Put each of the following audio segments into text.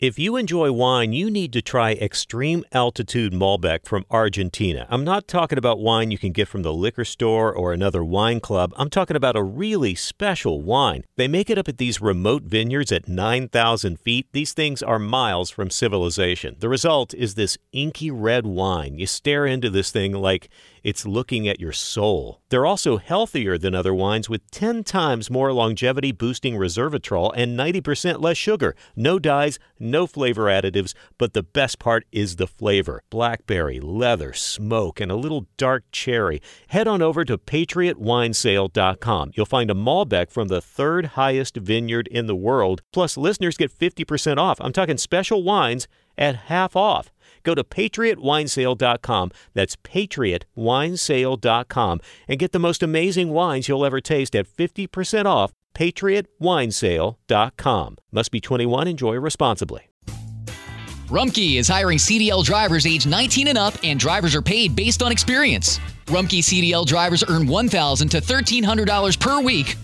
If you enjoy wine, you need to try Extreme Altitude Malbec from Argentina. I'm not talking about wine you can get from the liquor store or another wine club. I'm talking about a really special wine. They make it up at these remote vineyards at 9,000 feet. These things are miles from civilization. The result is this inky red wine. You stare into this thing like it's looking at your soul. They're also healthier than other wines with 10 times more longevity boosting resveratrol and 90% less sugar. No dyes, no flavor additives, but the best part is the flavor blackberry, leather, smoke, and a little dark cherry. Head on over to patriotwinesale.com. You'll find a Malbec from the third highest vineyard in the world. Plus, listeners get 50% off. I'm talking special wines at half off. Go to patriotwinesale.com. That's patriotwinesale.com and get the most amazing wines you'll ever taste at 50% off. patriotwinesale.com. Must be 21. Enjoy responsibly. Rumkey is hiring CDL drivers age 19 and up, and drivers are paid based on experience. Rumkey CDL drivers earn $1,000 to $1,300 per week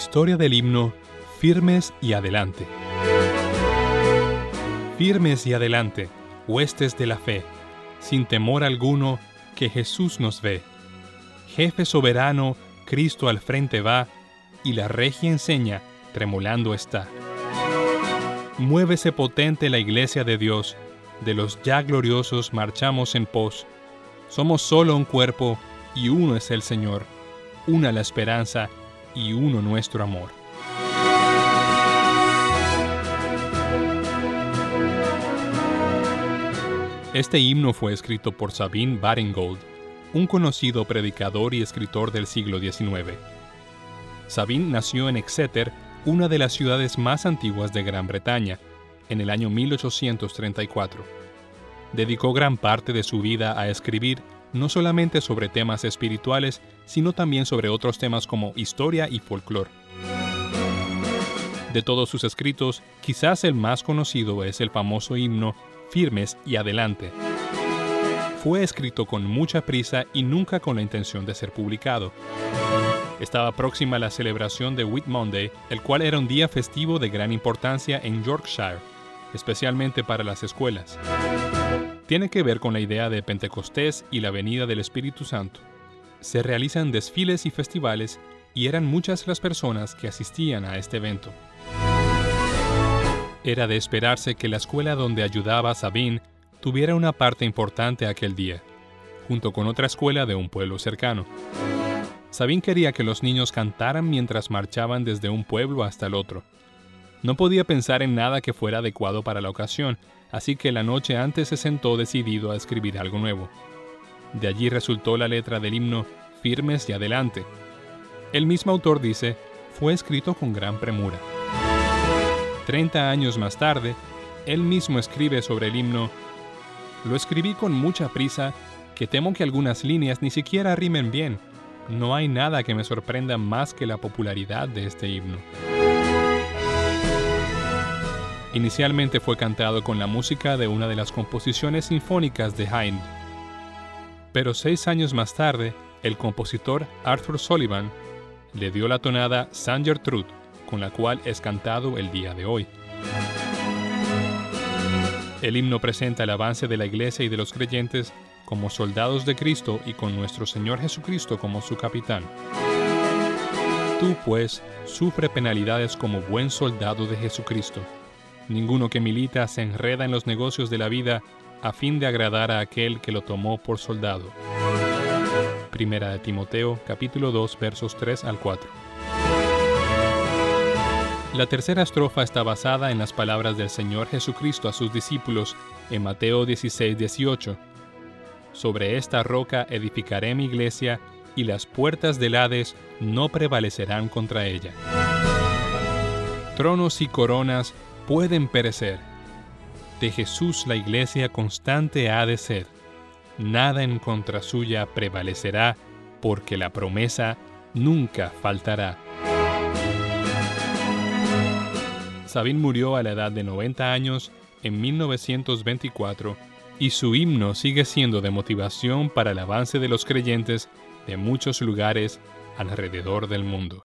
Historia del himno Firmes y Adelante. Firmes y adelante, huestes de la fe, sin temor alguno, que Jesús nos ve. Jefe soberano, Cristo al frente va, y la regia enseña, tremolando está. Muévese potente la iglesia de Dios, de los ya gloriosos marchamos en pos. Somos solo un cuerpo, y uno es el Señor, una la esperanza, y uno nuestro amor. Este himno fue escrito por Sabine Baringold, un conocido predicador y escritor del siglo XIX. Sabine nació en Exeter, una de las ciudades más antiguas de Gran Bretaña, en el año 1834. Dedicó gran parte de su vida a escribir no solamente sobre temas espirituales, sino también sobre otros temas como historia y folclore. De todos sus escritos, quizás el más conocido es el famoso himno Firmes y Adelante. Fue escrito con mucha prisa y nunca con la intención de ser publicado. Estaba próxima la celebración de Whit Monday, el cual era un día festivo de gran importancia en Yorkshire, especialmente para las escuelas tiene que ver con la idea de Pentecostés y la venida del Espíritu Santo. Se realizan desfiles y festivales y eran muchas las personas que asistían a este evento. Era de esperarse que la escuela donde ayudaba Sabine tuviera una parte importante aquel día, junto con otra escuela de un pueblo cercano. Sabine quería que los niños cantaran mientras marchaban desde un pueblo hasta el otro. No podía pensar en nada que fuera adecuado para la ocasión, así que la noche antes se sentó decidido a escribir algo nuevo. De allí resultó la letra del himno Firmes y Adelante. El mismo autor dice, fue escrito con gran premura. Treinta años más tarde, él mismo escribe sobre el himno, Lo escribí con mucha prisa, que temo que algunas líneas ni siquiera rimen bien. No hay nada que me sorprenda más que la popularidad de este himno. Inicialmente fue cantado con la música de una de las composiciones sinfónicas de Haydn. Pero seis años más tarde, el compositor Arthur Sullivan le dio la tonada San Gertrude, con la cual es cantado el día de hoy. El himno presenta el avance de la iglesia y de los creyentes como soldados de Cristo y con nuestro Señor Jesucristo como su capitán. Tú, pues, sufre penalidades como buen soldado de Jesucristo Ninguno que milita se enreda en los negocios de la vida a fin de agradar a aquel que lo tomó por soldado. Primera de Timoteo, capítulo 2, versos 3 al 4. La tercera estrofa está basada en las palabras del Señor Jesucristo a sus discípulos en Mateo 16, 18. Sobre esta roca edificaré mi iglesia, y las puertas del Hades no prevalecerán contra ella. Tronos y coronas pueden perecer. De Jesús la iglesia constante ha de ser. Nada en contra suya prevalecerá, porque la promesa nunca faltará. Sabine murió a la edad de 90 años en 1924 y su himno sigue siendo de motivación para el avance de los creyentes de muchos lugares alrededor del mundo.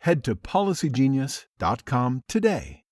head to policygenius.com today.